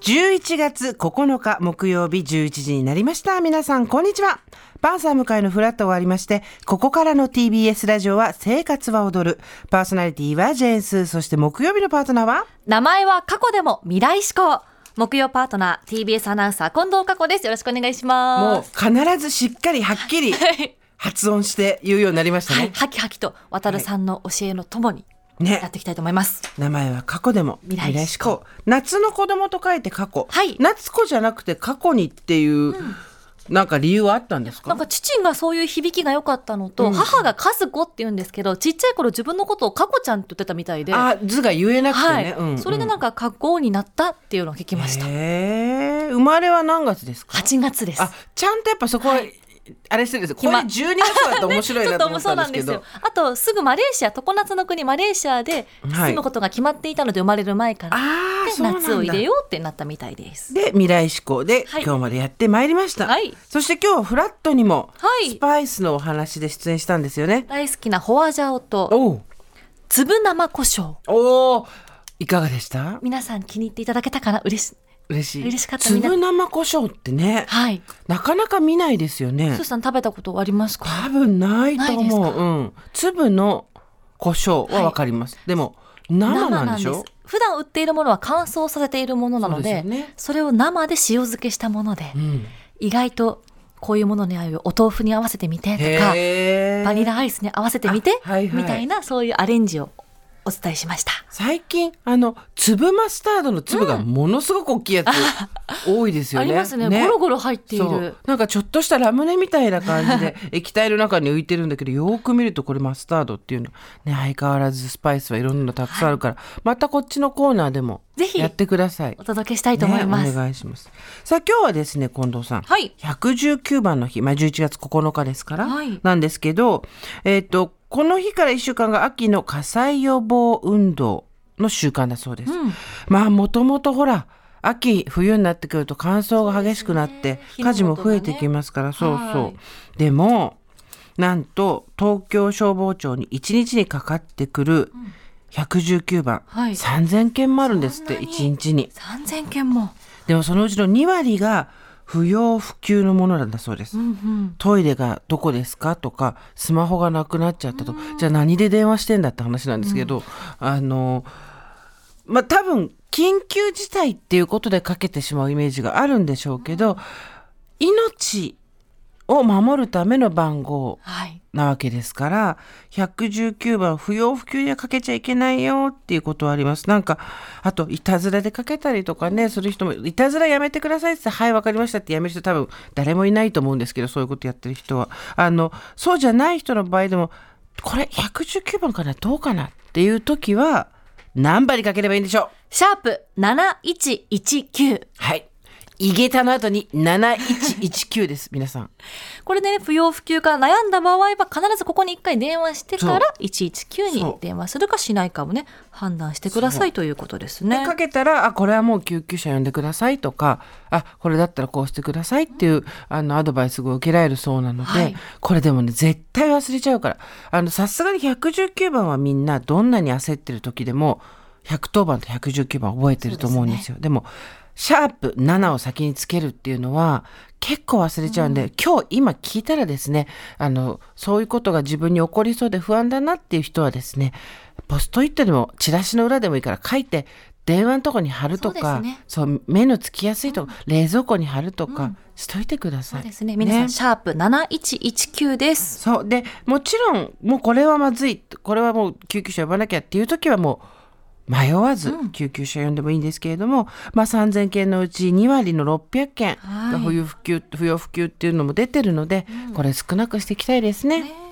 11月9日木曜日11時になりました。皆さん、こんにちは。パンサー向かいのフラット終わりまして、ここからの TBS ラジオは生活は踊る。パーソナリティはジェーンスー、そして木曜日のパートナーは？名前は過去でも未来志向。木曜パートナー TBS アナウンサー近藤佳子です。よろしくお願いしもうます。必ずしっかりはっきりはい、発音して言うようになりましたはい、ね。はきはきと渡るさんの教えのともにやっね。ていきたいと思います。名前は過去でも未来志向夏の子供と書いて過去。はい夏子じゃなくて過去にっていう、なんか理由はあったんですか？なんか父がそういう響きが良かったのと、母が和子って言うんですけど、ちっちゃい頃自分のことを佳子ちゃんって言ってたみたいで、あ、図が言えなくてはい、ね。うんそれでなんか過去になったっていうのを聞きました。へえ生まれは何月ですか？8月です。あちゃんとやっぱそこは、あれしてるんです。よこれま12月だと面白いなと思っそうなんですけど。よ。あとすぐマレーシア常夏の国マレーシアではい。住むことが決まっていたので生まれる前から、ああでそうなんだ。夏を入れようってなったみたいです。で未来志向で、はい。今日までやってまいりました、はい。そして今日はフラットにも、はい。スパイスのお話で出演したんですよね。大好きなホワジャオと粒生胡椒。おーいかがでした？皆さん気に入っていただけたかな？嬉しい嬉しい。嬉しかった。粒生胡椒ってねはい。なかなか見ないですよね。スーさん食べたことありますか？多分ないと思う。うん。粒の胡椒はわかります、でも生なんでしょ？普段売っているものは乾燥させているものなのでね。それを生で塩漬けしたもので、うん。意外とこういうものに合うお豆腐に合わせてみてとかバニラアイスに合わせてみて、みたいなそういうアレンジをお伝えしました。最近あの粒マスタードの粒がものすごく大きいやつ、多いですよね。ありますねゴロゴロ入っている。なんかちょっとしたラムネみたいな感じで 液体の中に浮いてるんだけどよーく見るとこれマスタードっていうのね相変わらずスパイスはいろんなのたくさんあるから、またこっちのコーナーでもぜひやってください。お届けしたいと思います。ね、お願いします。さあ今日はですね近藤さん、はい119番の日、まあ、11月9日ですから、はいなんですけど、えっとこの日から1週間が秋の火災予防運動の習慣だそうです。うん。まあもともとほら秋冬になってくると乾燥が激しくなって、火事も増えてきますから、そうそう、はい。でもなんと東京消防庁に1日にかかってくる119番、はい。3000件もあるんですってそんなに1日に。3000件も。でもそのうちの2割が不要不急のものなんだそうです、うんうん。トイレがどこですかとかスマホがなくなっちゃったとじゃあ何で電話してんだって話なんですけど、あのまあ多分緊急事態っていうことでかけてしまうイメージがあるんでしょうけど、命を守るための番号はい。なわけですから119番不要不急にはかけちゃいけないよっていうことはありますなんかあといたずらでかけたりとかねする人もいたずらやめてくださいって言ってはいわかりましたってやめる人多分誰もいないと思うんですけどそういうことやってる人はあのそうじゃない人の場合でもこれ119番かなどうかなっていう時は何番にかければいいんでしょう？シャープ7119。はい井桁の後に7119です皆さん。これでね、不要不急か悩んだ場合は必ずここに一回電話してから119そう。に電話するかしないかをね、判断してくださいということですね。かけたら、あ、これはもう。救急車呼んでくださいとか、あ、これだったらこう。してくださいっていう、あの、アドバイスが受けられるそう。なので、はいこれでもね、絶対忘れちゃう。から、あの、さすがに119番はみんなどんなに焦ってる時でも、110番と119番覚えてると思う。んですよ。でも、シャープ7を先につけるっていうのは結構忘れちゃうんで、今日今聞いたらですねあのそういうことが自分に起こりそうで不安だなっていう人はですねポストイットでもチラシの裏でもいいから書いて電話のとこに貼るとかそうね。目のつきやすいとこ、冷蔵庫に貼るとか、しといてください。そうですね。皆さん、シャープ7119です。そう。でもちろんもうこれはまずい。これはもう救急車呼ばなきゃっていう時はもう迷わず救急車呼んでもいいんですけれども、まあ、3,000件のうち2割の600件はい。が不要不急不要不急っていうのも出てるので、これ少なくしていきたいですね。ね